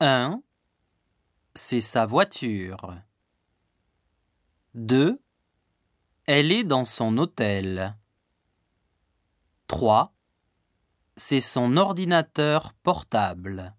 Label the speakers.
Speaker 1: 1. C'est sa voiture. 2. Elle est dans son hôtel. 3. C'est son ordinateur portable.